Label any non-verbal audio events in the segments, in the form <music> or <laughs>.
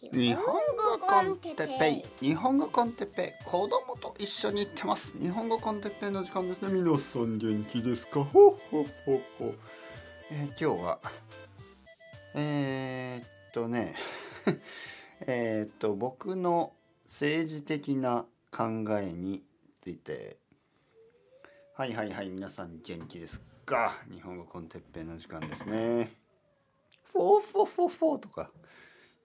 日本語コンテッペイ。日本語コンテッペイ。子供と一緒に行ってます。日本語コンテッペイの時間です。ね皆さん元気ですか？ほほほほ、えー、今日はえー、っとね。<laughs> えっと僕の政治的な考えについて。はいはいはい皆さん元気ですか？日本語コンテッペイの時間ですね。フォーフォーフォーフォーとか。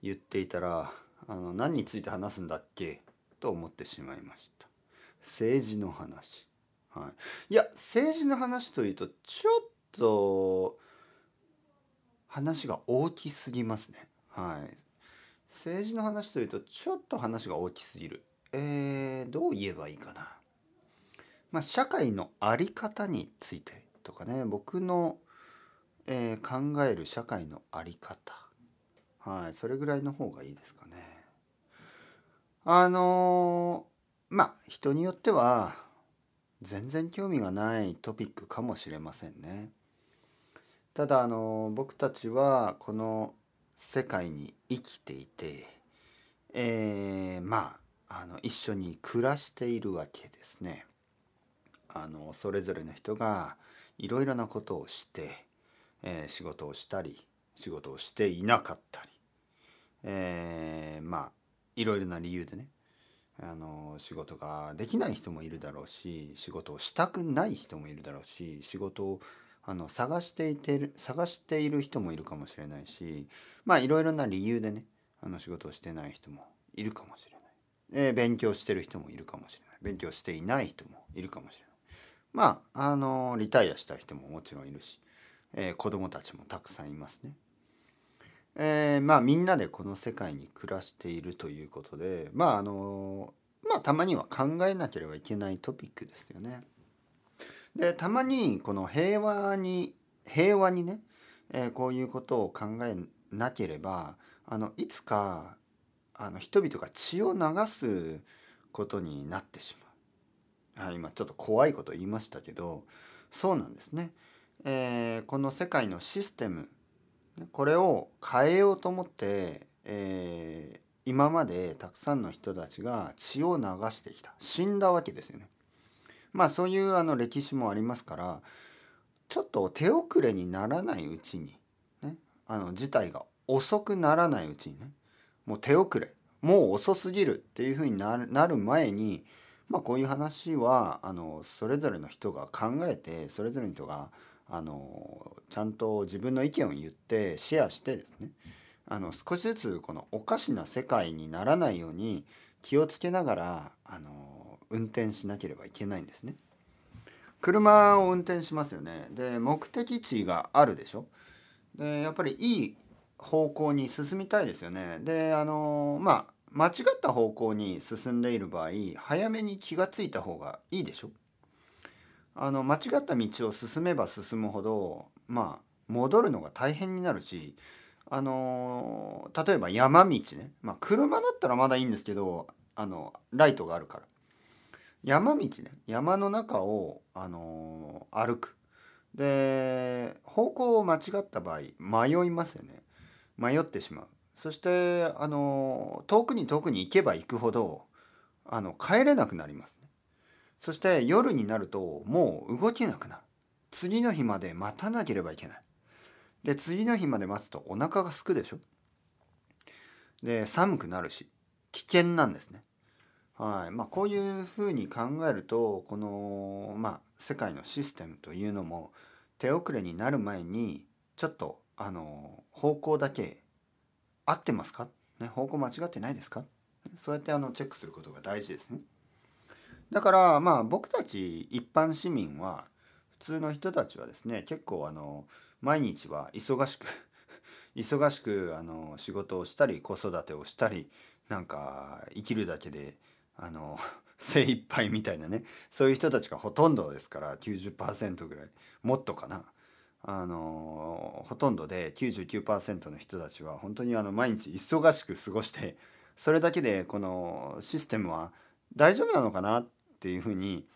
言っていたらあの何について話すんだっけ？と思ってしまいました。政治の話、はい、いや政治の話というとちょっと話が大きすぎますね。はい。政治の話というとちょっと話が大きすぎる。えー、どう言えばいいかな。まあ社会の在り方についてとかね。僕の、えー、考える社会の在り方。はいそれぐらいの方がいいですかねあのまあ人によっては全然興味がないトピックかもしれませんねただあの僕たちはこの世界に生きていてえー、まああの一緒に暮らしているわけですね。あのそれぞれの人がいろいろなことをして、え、仕事をしたり仕事をしていなかったりえー、まあいろいろな理由でねあの仕事ができない人もいるだろうし仕事をしたくない人もいるだろうし仕事をあの探していてる探している人もいるかもしれないしまあいろいろな理由でねあの仕事をしてない人もいるかもしれない、えー、勉強してる人もいるかもしれない。勉強していない人もいるかもしれない。まああのリタイアした人ももちろんいるし、えー、子供たちもたくさんいますね。えー、まあみんなでこの世界に暮らしているということでまああのまあたまには考えなければいけないトピックですよね。でたまにこの平和に平和にね、えー、こういうことを考えなければあのいつかあの人々が血を流すことになってしまう。あ今ちょっと怖いこと言いましたけどそうなんですね。えー、この世界のシステムこれを変えようと思って、えー、今までたくさんの人たちが血を流してきた死んだわけですよね。まあそういうあの歴史もありますからちょっと手遅れにならないうちに、ね、あの事態が遅くならないうちにねもう手遅れもう遅すぎるっていうふうになるなる前に、まあ、こういう話はあのそれぞれの人が考えてそれぞれの人があのちゃんと自分の意見を言ってシェアしてですねあの少しずつこのおかしな世界にならないように気をつけながらあの運転しなければいけないんですね。車を運転しますよね。で目的地があるでしょ。でやっぱりいい方向に進みたいですよね。であのまあ間違った方向に進んでいる場合早めに気が付いた方がいいでしょ。あの間違った道を進めば進むほどまあ戻るのが大変になるしあの例えば山道ね、まあ、車だったらまだいいんですけどあのライトがあるから。山道ね。山の中を、あの歩く。で方向を間違った場合迷いますよね。迷ってしまう。そしてあの遠くに遠くに行けば行くほどあの帰れなくなりますそして夜になるともう動けなくなる。次の日まで待たなければいけない。で、次の日まで待つとお腹がすくでしょ？で、寒くなるし、危険なんですね。はい。まあ、こういうふうに考えると、この、まあ、世界のシステムというのも、手遅れになる前に、ちょっと、あの、方向だけ合ってますか？ね、方向間違ってないですか？そうやってあのチェックすることが大事ですね。だからまあ僕たち一般市民は普通の人たちはですね結構あの毎日は忙しく <laughs> 忙しくあの仕事をしたり子育てをしたりなんか生きるだけであの <laughs> 精一杯みたいなねそういう人たちがほとんどですから90%ぐらいもっとかな。あのほとんどで99%の人たちは本当にあの毎日忙しく過ごしてそれだけでこのシステムは大丈夫なのかなっていうふうに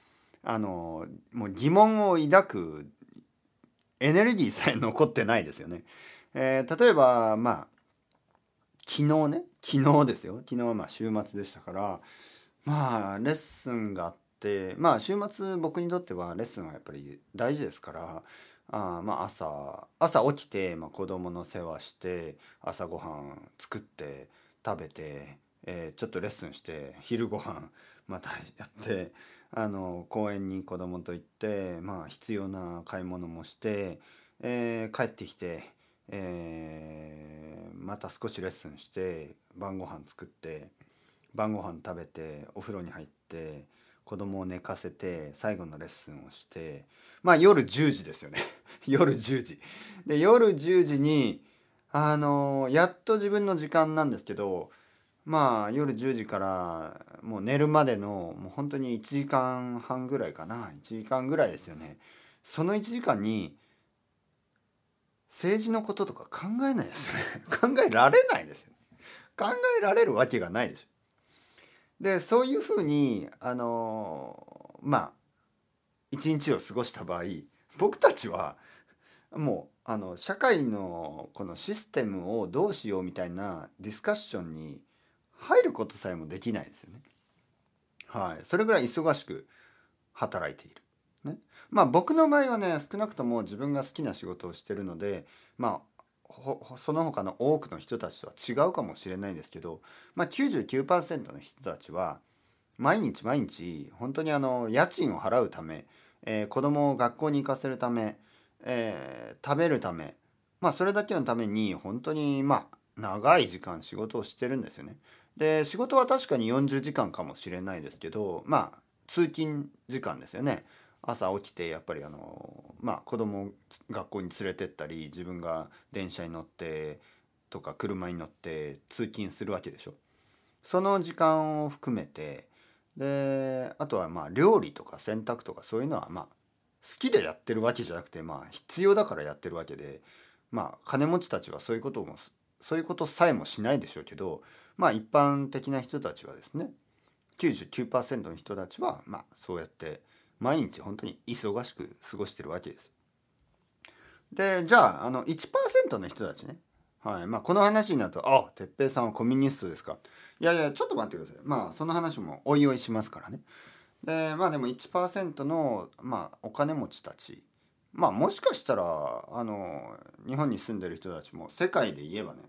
あのもう疑問を抱くエネルギーさえ残ってないですよね。えー、例えばまあ昨日ね昨日ですよ昨日はまあ週末でしたからまあレッスンがあってまあ週末僕にとってはレッスンはやっぱり大事ですからあまあ朝朝起きて、まあ、子供の世話して朝ごはん作って食べて、えー、ちょっとレッスンして昼ごはんまたやってあの公園に子供と行ってまあ必要な買い物もして、えー、帰ってきて、えー、また少しレッスンして晩ご飯作って晩ご飯食べてお風呂に入って子供を寝かせて最後のレッスンをしてまあ夜10時ですよね。<laughs> 夜10時。で夜10時にあのやっと自分の時間なんですけどまあ夜10時からもう寝るまでのもう本当に1時間半ぐらいかな。1時間ぐらいですよね。その1時間に政治のこととか考えないですよね。<laughs> 考えられないですよ、ね、考えられるわけがないでしょでそういうふうにあのまあ一日を過ごした場合僕たちはもうあの社会のこのシステムをどうしようみたいなディスカッションに入ることさえもできないですよね。はい、それぐらい忙しく働いている。ね、まあ僕の場合はね少なくとも自分が好きな仕事をしてるのでまあその他の多くの人たちとは違うかもしれないですけど、まあ、99%の人たちは毎日毎日本当にあの家賃を払うため、えー、子供を学校に行かせるため、えー、食べるためまあそれだけのために本当にまあ長い時間仕事をしてるんですよね。で仕事は確かに40時間かもしれないですけどまあ通勤時間ですよね朝起きてやっぱりあのまあ子供を学校に連れてったり自分が電車に乗ってとか車に乗って通勤するわけでしょ。その時間を含めてであとはまあ料理とか洗濯とかそういうのはまあ好きでやってるわけじゃなくてまあ必要だからやってるわけでまあ金持ちたちはそういうこともそういうことさえもしないでしょうけどまあ一般的な人たちはですね99%の人たちはまあそうやって毎日本当に忙しく過ごしてるわけです。でじゃああの1%の人たちねはいまあ、この話になると「あ哲平さんはコミュニストですか」いやいやちょっと待ってください。まあその話もおいおいしますからね。でまあでも1%の、まあ、お金持ちたちまあもしかしたらあの日本に住んでる人たちも世界で言えばね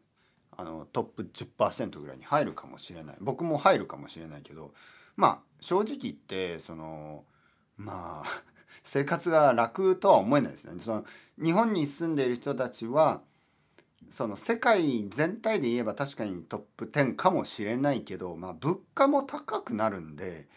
あのトップ10%ぐらいに入るかもしれない僕も入るかもしれないけどまあ正直言ってそのまあ <laughs> 生活が楽とは思えないですね。その日本に住んでいる人たちはその世界全体で言えば確かにトップ10かもしれないけど、まあ、物価も高くなるんで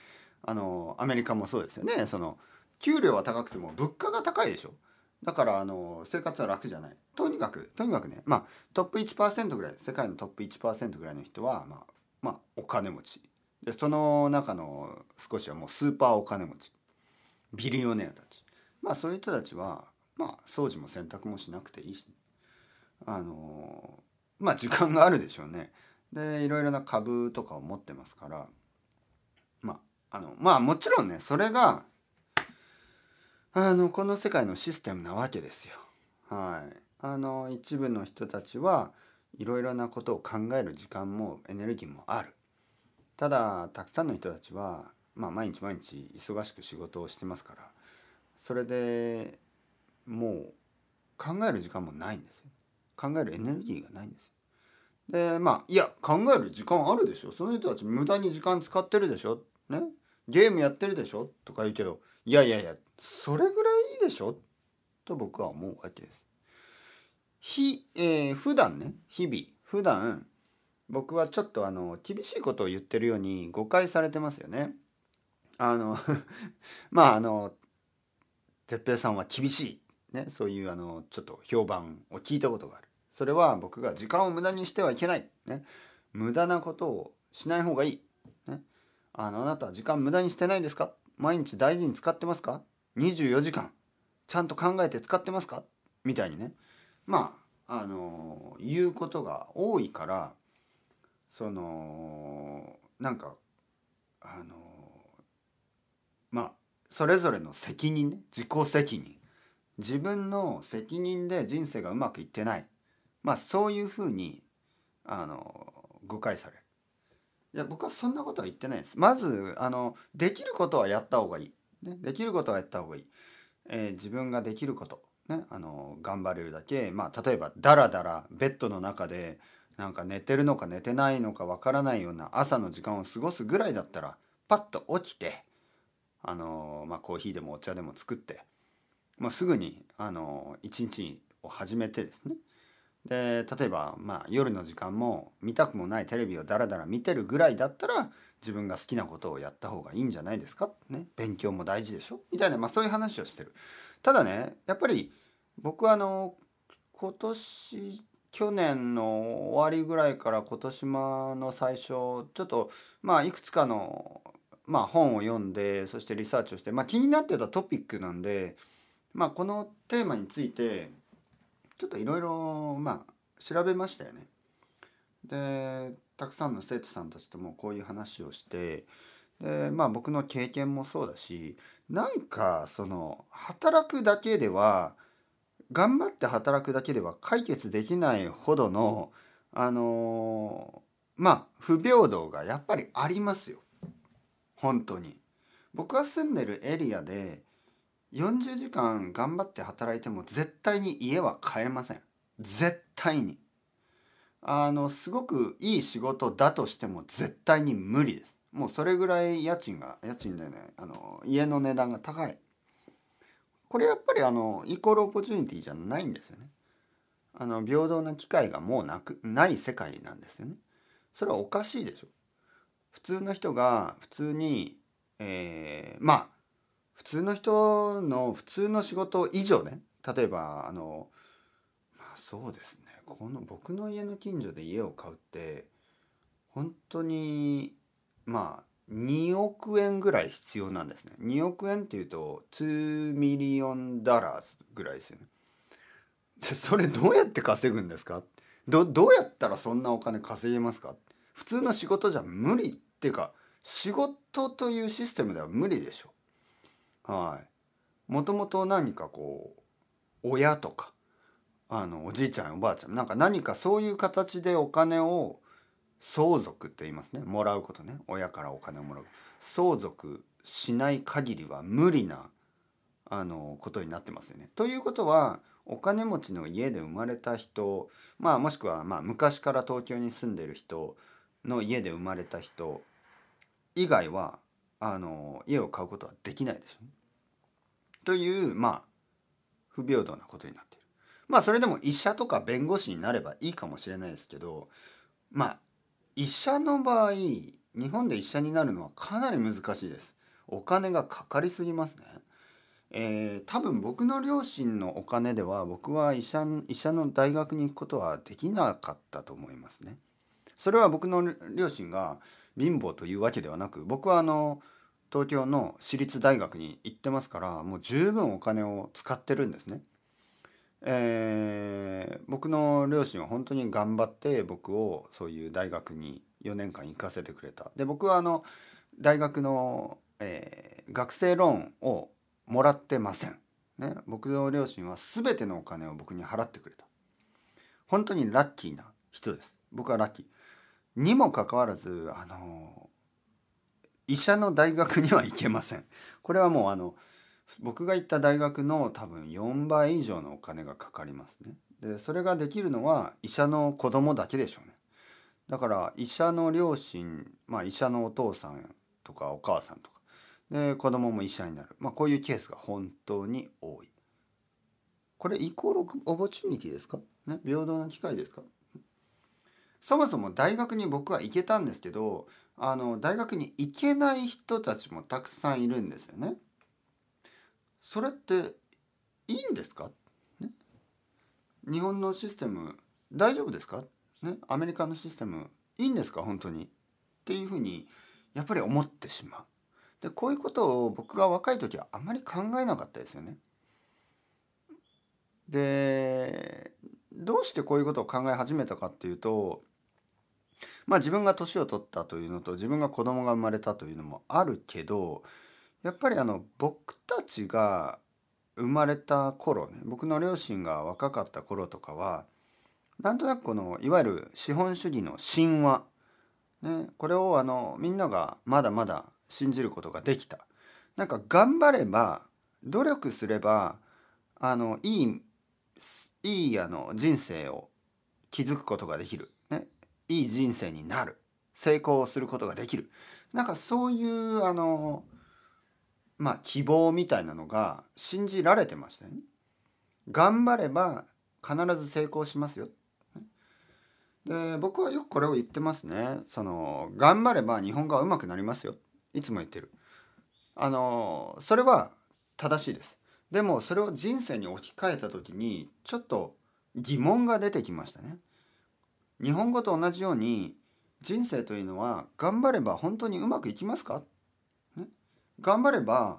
あのアメリカもそうですよねその給料は高くても物価が高いでしょ。だからあの生活は楽じゃない。とにかくとにかくねまあトップ1%ぐらい世界のトップ1%ぐらいの人はまあまあお金持ち。でその中の少しはもうスーパーお金持ち。ビリオネアたち。まあそういう人たちはまあ掃除も洗濯もしなくていいし。あのまあ時間があるでしょうね。でいろいろな株とかを持ってますからまああのまあもちろんねそれがあのこの世界のシステムなわけですよ。はい、あの一部の人たちはいろいろなことを考える時間もエネルギーもある。ただたくさんの人たちは、まあ、毎日毎日忙しく仕事をしてますからそれでもう考える時間もないんですよ。考えるエネルギーがないんですよ。でまあいや考える時間あるでしょその人たち無駄に時間使ってるでしょね？ゲームやってるでしょとか言うけどいやいやいやそれぐらいいいでしょ？と僕は思うわけです。ひ、えー、普段ね日々普段僕はちょっとあの厳しいことを言ってるように誤解されてますよね。あの <laughs> まああの哲平さんは厳しい、ね、そういうあのちょっと評判を聞いたことがある。それは僕が時間を無駄にしてはいけない。ね、無駄なことをしない方がいい。ね、あのあなたは時間無駄にしてないですか？毎日大事に使ってますか？24時間。ちゃんと考えて使ってますか？みたいにね。まああの言うことが多いからそのなんかあのまあそれぞれの責任ね。自己責任。自分の責任で人生がうまくいってない。まあそういうふうにあの誤解される。いや僕はそんなことは言ってないです。まずあのできることはやった方がいい、ね、できることはやった方がいい、えー、自分ができること。ね、あの頑張れるだけ、まあ、例えばダラダラベッドの中でなんか寝てるのか寝てないのかわからないような朝の時間を過ごすぐらいだったらパッと起きてあの、まあ、コーヒーでもお茶でも作ってもうすぐにあの一日を始めてですね。で例えば、まあ、夜の時間も見たくもないテレビをダラダラ見てるぐらいだったら自分が好きなことをやった方がいいんじゃないですか、ね、勉強も大事でしょ？みたいな、まあ、そういう話をしてる。ただねやっぱり僕はあの今年去年の終わりぐらいから今年の最初ちょっとまあいくつかの、まあ、本を読んでそしてリサーチをして、まあ、気になってたトピックなんで、まあ、このテーマについてちょっといろいろまあ調べましたよね。でたくさんの生徒さんたちともこういう話をしてでまあ僕の経験もそうだしなんかその働くだけでは頑張って働くだけでは解決できないほどのあのまあ不平等がやっぱりありますよ本当に。僕が住んでるエリアで40時間頑張って働いても絶対に家は買えません。絶対に。あのすごくいい仕事だとしても絶対に無理です。もうそれぐらい家賃が家賃でねあの家の値段が高い。これやっぱりあのイコールオポチュニティじゃないんですよね。あの平等な機会がもうなくない世界なんですよね。それはおかしいでしょ。普通の人が普通にえー、まあ普通の人の普通の仕事以上ね例えばあのまあそうですね。この僕の家の近所で家を買うって本当にまあ2億円ぐらい必要なんですね。2億円っていうと2 million dollars ぐらいですよね。でそれどうやって稼ぐんですか？どどうやったらそんなお金稼げますか？普通の仕事じゃ無理っていうか仕事というシステムでは無理でしょ。はい。もともと何かこう親とかあのおじいちゃんおばあちゃんなんか何かそういう形でお金を相続って言いますね。もらうことね。親からお金をもらう。相続しない限りは無理なあのことになってますよね。ということはお金持ちの家で生まれた人まあもしくはまあ昔から東京に住んでる人の家で生まれた人以外はあの家を買うことはできないでしょ？というまあ不平等なことになっている。まあそれでも医者とか弁護士になればいいかもしれないですけどまあ医者の場合日本で医者になるのはかなり難しいです。お金がかかりすぎますね。えー、多分僕の両親のお金では僕は医者医者の大学に行くことはできなかったと思いますね。それは僕の両親が貧乏というわけではなく僕はあの東京の私立大学に行ってますからもう十分お金を使ってるんですね。えー、僕の両親は本当に頑張って僕をそういう大学に4年間行かせてくれた。で僕はあの大学の、えー、学生ローンをもらってません。ね、僕の両親は全てのお金を僕に払ってくれた。本当にラッキーな人です。僕はラッキー。にもかかわらずあの医者の大学には行けません。これはもうあの僕が行った大学の多分4倍以上のお金がかかりますね。でそれができるのは医者の子供だけでしょうね。だから医者の両親、まあ、医者のお父さんとかお母さんとかで子供も医者になる、まあ、こういうケースが本当に多い。これイコールオポチュニティですか、ね、平等な機会ですか？そもそも大学に僕は行けたんですけどあの大学に行けない人たちもたくさんいるんですよね。それっていいんですか、ね、日本のシステム大丈夫ですか、ね、アメリカのシステムいいんですか？本当にっていうふうにやっぱり思ってしまう。でこういうことを僕が若い時はあまり考えなかったですよね。でどうしてこういうことを考え始めたかっていうとまあ自分が年を取ったというのと自分が子供が生まれたというのもあるけどやっぱりあの僕たちが生まれた頃ね僕の両親が若かった頃とかはなんとなくこのいわゆる資本主義の神話ね、これをあのみんながまだまだ信じることができた。なんか頑張れば努力すればあのいいいいあの人生を築くことができる、いい人生になる成功することができるなんかそういうあのまあ希望みたいなのが信じられてましたよね。頑張れば必ず成功しますよ。で僕はよくこれを言ってますね。その頑張れば日本語は上手くなりますよ。いつも言ってる。あのそれは正しいです。でもそれを人生に置き換えた時にちょっと疑問が出てきましたね。日本語と同じように人生というのは頑張れば本当にうまくいきますか、ね、頑張れば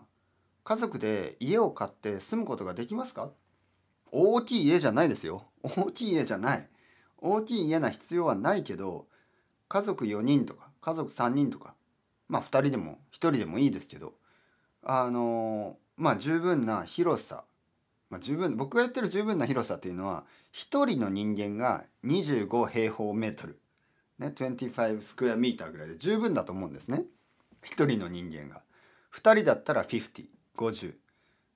家族で家を買って住むことができますか？大きい家じゃないですよ。大きい家じゃない。大きい家な必要はないけど家族4人とか家族3人とかまあ2人でも1人でもいいですけどあのまあ十分な広さ、まあ、十分僕が言ってる十分な広さっていうのは1人の人間が25平方メートルね、25スクエアミーターぐらいで十分だと思うんですね。1人の人間が。2人だったら5050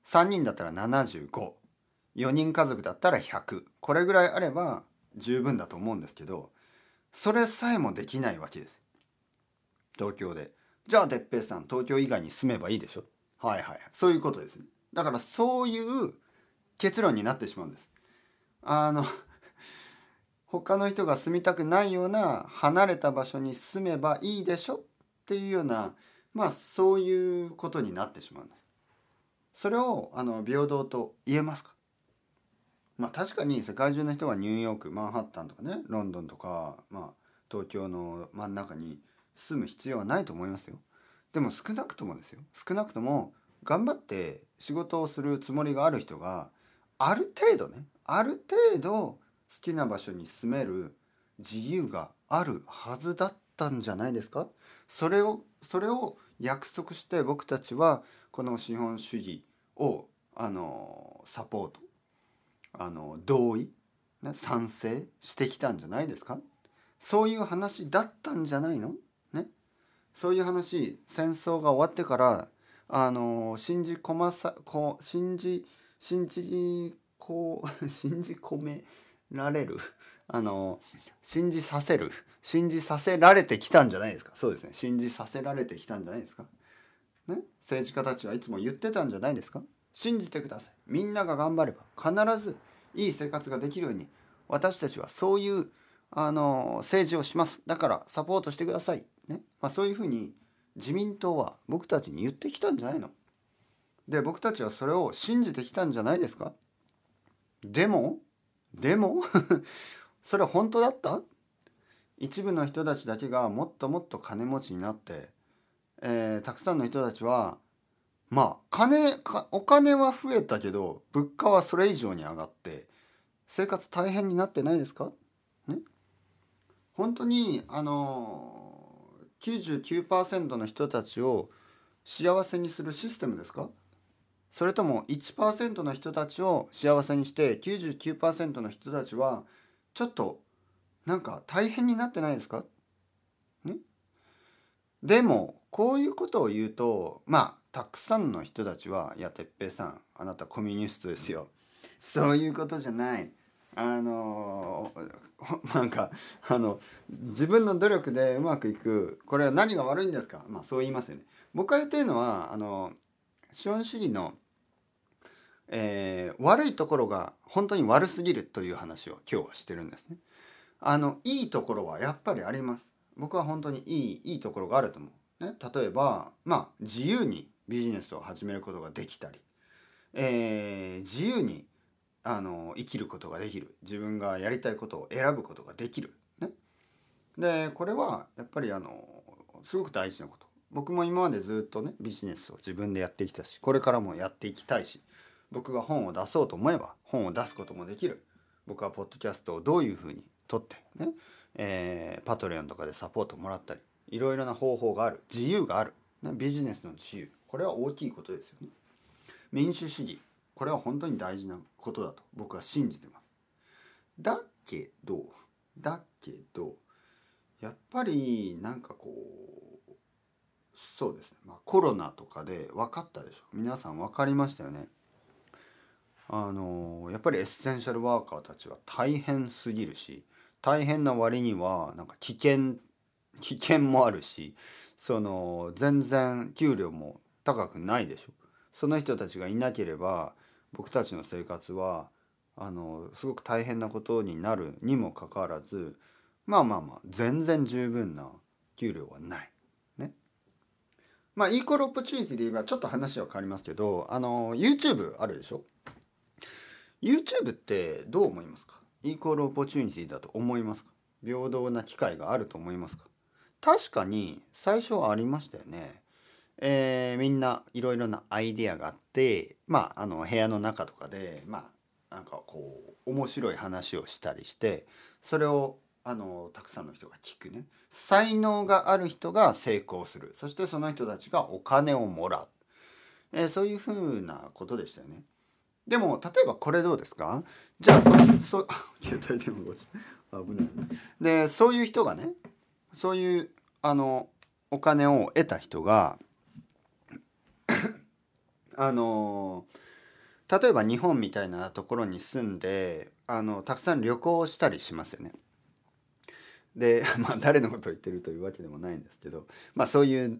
3人だったら754人家族だったら100これぐらいあれば十分だと思うんですけどそれさえもできないわけです。東京で。じゃあ哲平さん東京以外に住めばいいでしょ？はいはい。そういうことですね。だからそういう結論になってしまうんですあの <laughs> 他の人が住みたくないような離れた場所に住めばいいでしょっていうようなまあそういうことになってしまうんです。それをあの平等と言えますか？まあ確かに世界中の人がニューヨークマンハッタンとかねロンドンとか、まあ、東京の真ん中に住む必要はないと思いますよ。でも少なくともですよ少なくとも頑張って仕事をするつもりがある人がある程度ねある程度好きな場所に住める自由があるはずだったんじゃないですか？それをそれを約束して僕たちはこの資本主義をあのサポートあの同意、ね、賛成してきたんじゃないですか？そういう話だったんじゃないの？ね。そういう話戦争が終わってからあの信じ込まさこ信じ込ま信じこう <laughs> 信じ込められる <laughs> あの信じさせる信じさせられてきたんじゃないですか？そうですね。信じさせられてきたんじゃないですか？ね？政治家たちはいつも言ってたんじゃないですか？信じてください。みんなが頑張れば必ずいい生活ができるように私たちはそういうあの政治をします。だからサポートしてください。ね、まあ、そういうふうに自民党は僕たちに言ってきたんじゃないの？で僕たちはそれを信じてきたんじゃないですか？でも？でも？<laughs> それ本当だった？一部の人たちだけがもっともっと金持ちになって、えー、たくさんの人たちはまあ金お金は増えたけど物価はそれ以上に上がって生活大変になってないですか？ね？本当にあの99%の人たちを幸せにするシステムですか？それとも1%の人たちを幸せにして99%の人たちはちょっとなんか大変になってないですか？ね？でもこういうことを言うとまあたくさんの人たちは「いや哲平さんあなたコミュニストですよ」そういうことじゃない。あのなんかあの自分の努力でうまくいく。これは何が悪いんですか？まあそう言いますよね。僕が言ってるのはあの資本主義のえー、悪いところが本当に悪すぎるという話を今日はしてるんですね。あのいいところはやっぱりあります。僕は本当にいいいいところがあると思う。ね、例えばまあ自由にビジネスを始めることができたり、えー、自由にあの生きることができる自分がやりたいことを選ぶことができる。ね、でこれはやっぱりあのすごく大事なこと。僕も今までずっとねビジネスを自分でやってきたしこれからもやっていきたいし僕が本を出そうと思えば本を出すこともできる。僕はポッドキャストをどういうふうに撮ってね、えー、パトレオンとかでサポートもらったりいろいろな方法がある。自由がある、ね、ビジネスの自由。これは大きいことですよね。民主主義。これは本当に大事なことだと。僕は信じてます。だけどだけどやっぱりなんかこうそうですね、まあ、コロナとかで分かったでしょ。皆さん分かりましたよね。あのやっぱりエッセンシャルワーカーたちは大変すぎるし大変な割にはなんか危険 <laughs> 危険もあるしその全然給料も高くないでしょその人たちがいなければ僕たちの生活はあのすごく大変なことになるにもかかわらずまあまあまあ全然十分な給料はない。ね。まあ equal opportunity で言えばちょっと話は変わりますけどあの YouTube あるでしょ YouTube ってどう思いますか？ equal opportunity だと思いますか？平等な機会があると思いますか？確かに最初はありましたよね。えー、みんないろいろなアイディアがあってまああの部屋の中とかでまあなんかこう面白い話をしたりしてそれをあのたくさんの人が聞くね。才能がある人が成功する。そしてその人たちがお金をもらう、えー、そういうふうなことでしたよね。でも例えばこれどうですか？じゃあそそ <laughs> 携帯電話危ない、でそういう人がねそういうあのお金を得た人が <coughs> あの例えば日本みたいなところに住んであのたくさん旅行したりしますよね。で <laughs> まあ誰のことを言ってるというわけでもないんですけどまあそういう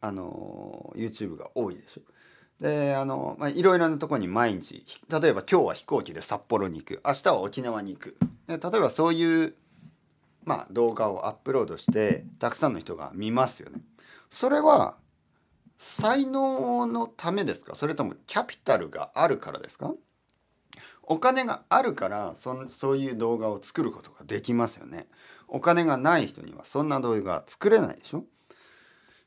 あの YouTube が多いでしょ。であの、まあ、いろいろなところに毎日例えば今日は飛行機で札幌に行く明日は沖縄に行くで例えばそういう、まあ、動画をアップロードしてたくさんの人が見ますよね。それは才能のためですか？それともキャピタルがあるからですか？お金があるからそそういう動画を作ることができますよね。お金がない人にはそんな動画作れないでしょ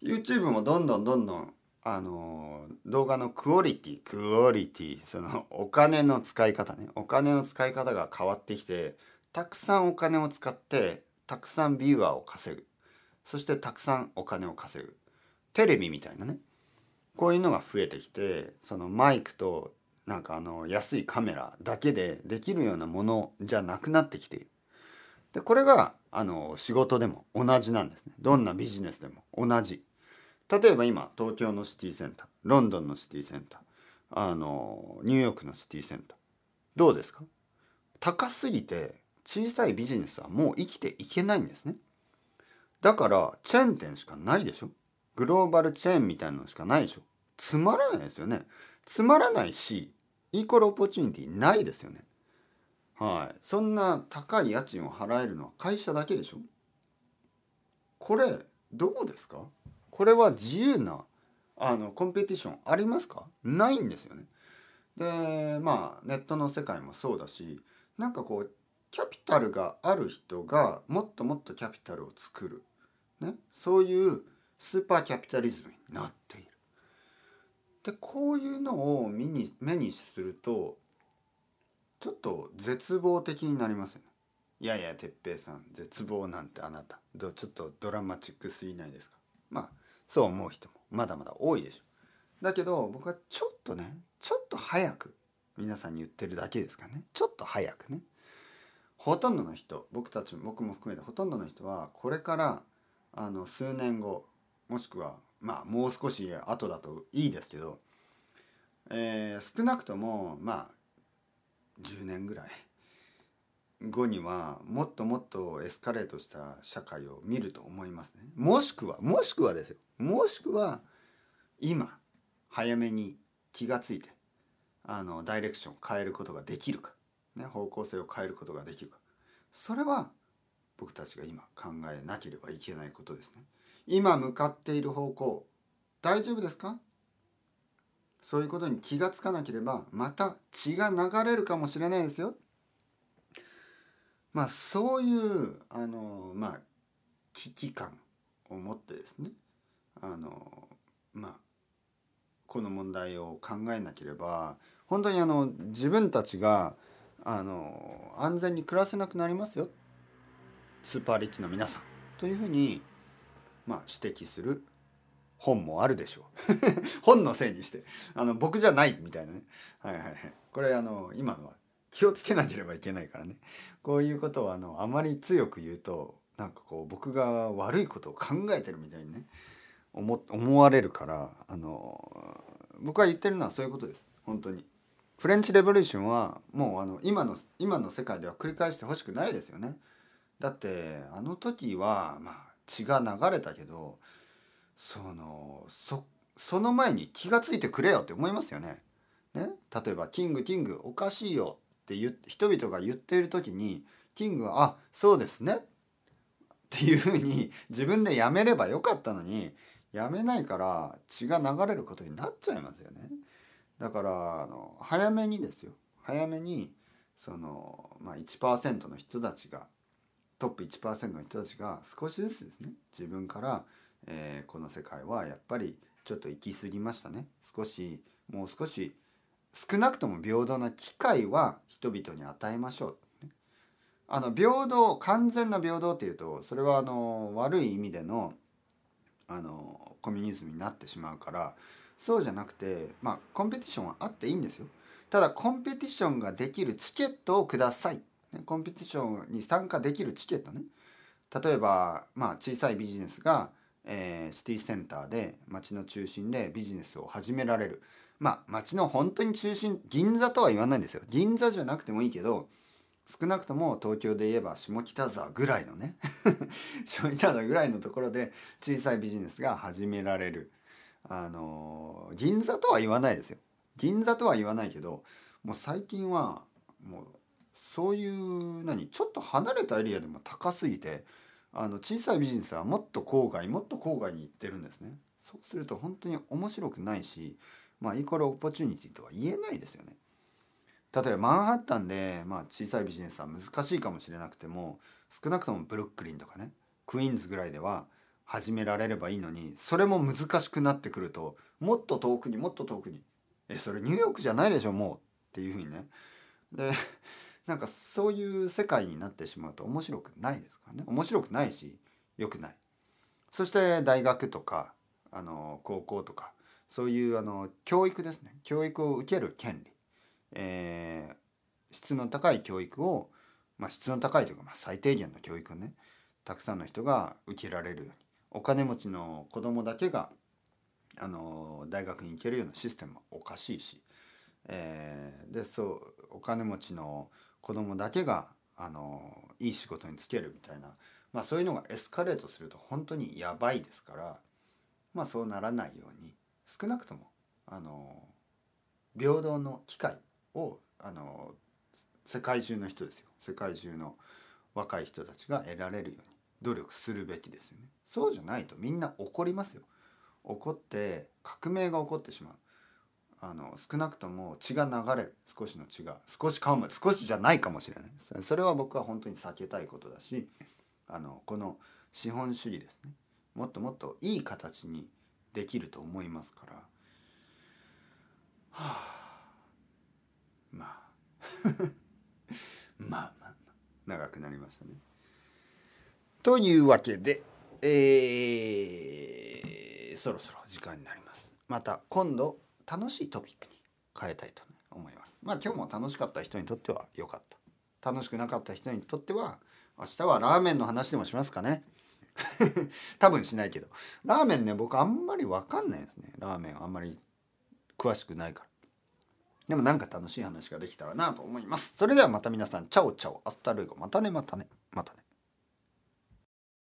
?YouTube もどんどんどんどんあの動画のクオリティクオリティそのお金の使い方ねお金の使い方が変わってきてたくさんお金を使ってたくさんビューアーを稼ぐそしてたくさんお金を稼ぐテレビみたいなねこういうのが増えてきてそのマイクとなんかあの安いカメラだけでできるようなものじゃなくなってきている。でこれがあの仕事でも同じなんですね。どんなビジネスでも同じ。例えば今東京のシティセンターロンドンのシティセンターあのニューヨークのシティセンターどうですか？高すぎて小さいビジネスはもう生きていけないんですね。だからチェーン店しかないでしょ？グローバルチェーンみたいなのしかないでしょ？つまらないですよね。つまらないしイコールオポチュニティないですよね。はい。そんな高い家賃を払えるのは会社だけでしょ？これどうですか？これは自由なあのコンペティションありますか？ないんですよね。でまあネットの世界もそうだしなんかこうキャピタルがある人がもっともっとキャピタルを作る、ね、そういうスーパーキャピタリズムになっている。でこういうのを目に目にするとちょっと絶望的になりますよね。いやいや哲平さん絶望なんてあなたちょっとドラマチックすぎないですか？まあそう思う人もまだまだ多いでしょ。だけど僕はちょっとねちょっと早く皆さんに言ってるだけですからね。ちょっと早くね。ほとんどの人僕たち僕も含めてほとんどの人はこれからあの数年後もしくはまあもう少し後だといいですけど、えー、少なくともまあ10年ぐらい後にはもっともっとエスカレートした社会を見ると思いますね。もしくはもしくはですよもしくは今早めに気がついてあのダイレクションを変えることができるか、ね、方向性を変えることができるかそれは僕たちが今考えなければいけないことですね。今向かっている方向大丈夫ですか？そういうことに気がつかなければまた血が流れるかもしれないですよ。まあそういうあのまあ危機感を持ってですねあのまあこの問題を考えなければ本当にあの自分たちがあの安全に暮らせなくなりますよスーパーリッチの皆さんというふうに、まあ、指摘する本もあるでしょう。<laughs> 本のせいにしてあの僕じゃないみたいなね。はいはいはい。これあの今のは気をつけなければいけないからねこういうことをあのあまり強く言うとなんかこう僕が悪いことを考えてるみたいにね思思われるからあの僕が言ってるのはそういうことです本当に。フレンチレボリューションはもうあの今の今の世界では繰り返してほしくないですよね。だってあの時はまあ血が流れたけどそのそその前に気が付いてくれよって思いますよね。ね？例えば「キングキングおかしいよ」って人々が言っている時にキングは「あそうですね」っていうふうに自分でやめればよかったのにやめないから血が流れることになっちゃいますよね。だからあの早めにですよ。早めにその、まあ、1%の人たちがトップ1%の人たちが少しずつですね。自分から、えー、この世界はやっぱりちょっと行き過ぎましたね。少しもう少し少なくとも平等な機会は人々に与えましょう。あの平等完全な平等っていうとそれはあの悪い意味でのあのコミュニズムになってしまうからそうじゃなくてまあコンペティションはあっていいんですよ。ただコンペティションができるチケットをください。コンペティションに参加できるチケットね。例えばまあ小さいビジネスが、えー、シティセンターで街の中心でビジネスを始められる。まあ街の本当に中心銀座とは言わないんですよ。銀座じゃなくてもいいけど少なくとも東京で言えば下北沢ぐらいのね <laughs> 下北沢ぐらいのところで小さいビジネスが始められる。あの銀座とは言わないですよ。銀座とは言わないけどもう最近はもうそういう何ちょっと離れたエリアでも高すぎてあの小さいビジネスはもっと郊外もっと郊外に行ってるんですね。そうすると本当に面白くないしまあイコールオポチュニティとは言えないですよね。例えばマンハッタンで、まあ、小さいビジネスは難しいかもしれなくても少なくともブルックリンとかねクイーンズぐらいでは始められればいいのにそれも難しくなってくるともっと遠くにもっと遠くにえそれニューヨークじゃないでしょもうっていうふうにね。で <laughs> なんかそういう世界になってしまうと面白くないですからね。面白くないし良くない。そして大学とかあの高校とかそういうあの教育ですね。教育を受ける権利、えー、質の高い教育を、まあ、質の高いというか、まあ、最低限の教育をねたくさんの人が受けられるようにお金持ちの子供だけがあの大学に行けるようなシステムはおかしいし、えー、でそうお金持ちの子供だけがあのいい仕事に就けるみたいな、まあ、そういうのがエスカレートすると本当にやばいですから、まあ、そうならないように少なくともあの平等の機会をあの世界中の人ですよ世界中の若い人たちが得られるように努力するべきですよね。そうじゃないとみんな怒りますよ。怒って革命が起こってしまう。あの少なくとも血が流れる少しの血が少しかも少しじゃないかもしれないそれは僕は本当に避けたいことだしあのこの資本主義ですねもっともっといい形にできると思いますからはあ <laughs> まあまあまあ長くなりましたね。というわけで、えー、そろそろ時間になります。また今度楽しいトピックに変えたいと思います。まあ今日も楽しかった人にとっては良かった。楽しくなかった人にとっては明日はラーメンの話でもしますかね。<laughs> 多分しないけど。ラーメンね、僕あんまり分かんないですね。ラーメンあんまり詳しくないから。でもなんか楽しい話ができたらなと思います。それではまた皆さん、 ciao ciao、hasta luego、またねまたね、またね。